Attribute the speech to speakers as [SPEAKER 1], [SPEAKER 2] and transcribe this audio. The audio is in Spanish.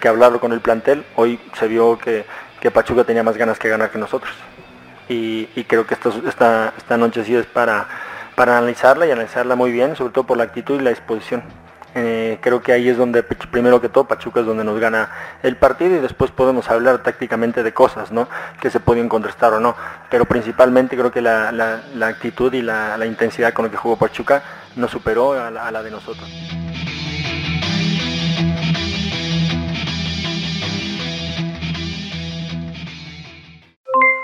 [SPEAKER 1] Que hablarlo con el plantel. Hoy se vio que Pachuca tenía más ganas que ganar que nosotros. Y, creo que esta, esta, esta noche sí es para, para analizarla y analizarla muy bien, sobre todo por la actitud y la disposición. Eh, creo que ahí es donde, primero que todo, Pachuca es donde nos gana el partido y después podemos hablar tácticamente de cosas, ¿no? Que se pueden contrastar o no. Pero principalmente creo que la, actitud y la, intensidad con la que jugó Pachuca nos superó a la de nosotros.